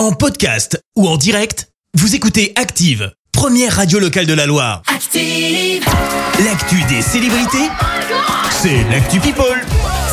En podcast ou en direct, vous écoutez Active, première radio locale de la Loire. Active. L'actu des célébrités, c'est l'actu People.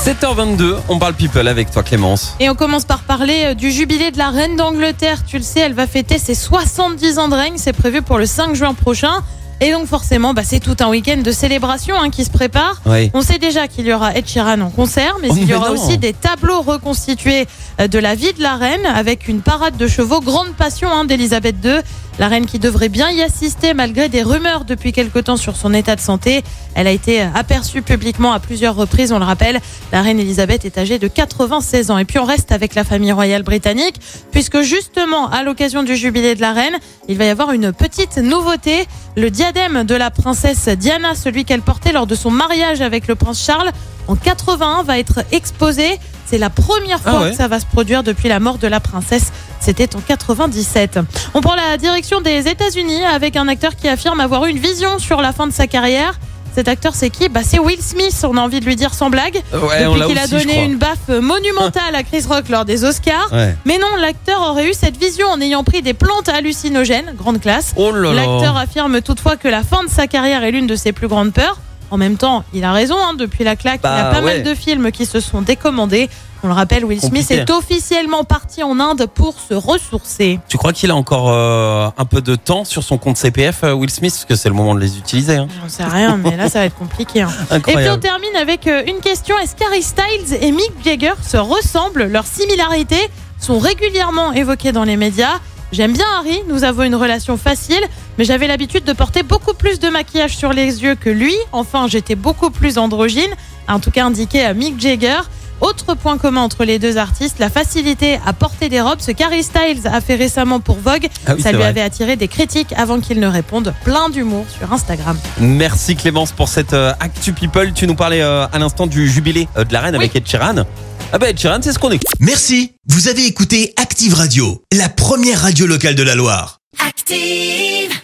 7h22, on parle people avec toi Clémence. Et on commence par parler euh, du jubilé de la reine d'Angleterre. Tu le sais, elle va fêter ses 70 ans de règne. C'est prévu pour le 5 juin prochain. Et donc forcément, bah, c'est tout un week-end de célébration hein, qui se prépare. Oui. On sait déjà qu'il y aura Ed Sheeran en concert, mais Oh, il y mais aura non. aussi des tableaux reconstitués de la vie de la reine avec une parade de chevaux, grande passion hein, d'Elisabeth II. La reine qui devrait bien y assister malgré des rumeurs depuis quelque temps sur son état de santé. Elle a été aperçue publiquement à plusieurs reprises, on le rappelle. La reine Elisabeth est âgée de 96 ans. Et puis on reste avec la famille royale britannique, puisque justement, à l'occasion du jubilé de la reine, il va y avoir une petite nouveauté. Le diadème de la princesse Diana, celui qu'elle portait lors de son mariage avec le prince Charles, en 81 va être exposé. C'est la première fois Ah ouais que ça va se produire depuis la mort de la princesse. C'était en 97. On prend la direction des États-Unis avec un acteur qui affirme avoir eu une vision sur la fin de sa carrière. Cet acteur, c'est qui? Bah, C'est Will Smith, on a envie de lui dire sans blague. Ouais, depuis qu'il a donné une baffe monumentale à Chris Rock lors des Oscars. Ouais. Mais non, l'acteur aurait eu cette vision en ayant pris des plantes hallucinogènes, grande classe. Oh. L'acteur affirme toutefois que la fin de sa carrière est l'une de ses plus grandes peurs. En même temps, il a raison, hein, depuis la claque, il y Bah, a pas ouais. mal de films qui se sont décommandés. On le rappelle, Will Smith est officiellement parti en Inde pour se ressourcer. Tu crois qu'il a encore euh, un peu de temps sur son compte CPF, euh, Will Smith? Parce que c'est le moment de les utiliser. hein. J'en sais rien, mais là, ça va être compliqué. hein. Et puis on termine avec euh, une question. Est-ce qu'Harry Styles et Mick Jagger se ressemblent? Leurs similarités sont régulièrement évoquées dans les médias. J'aime bien Harry, nous avons une relation facile, mais j'avais l'habitude de porter beaucoup plus de maquillage sur les yeux que lui. Enfin, j'étais beaucoup plus androgyne, en tout cas indiqué à Mick Jagger. Autre point commun entre les deux artistes, la facilité à porter des robes. Ce qu'Harry Styles a fait récemment pour Vogue, Ah oui, ça lui vrai. avait attiré des critiques avant qu'il ne réponde. Plein d'humour sur Instagram. Merci Clémence pour cette euh, Actu People. Tu nous parlais euh, à l'instant du jubilé euh, de la reine avec Ed Sheeran. Ah bah Ed Sheeran, c'est ce qu'on est. Merci, vous avez écouté Active Radio, la première radio locale de la Loire. Active.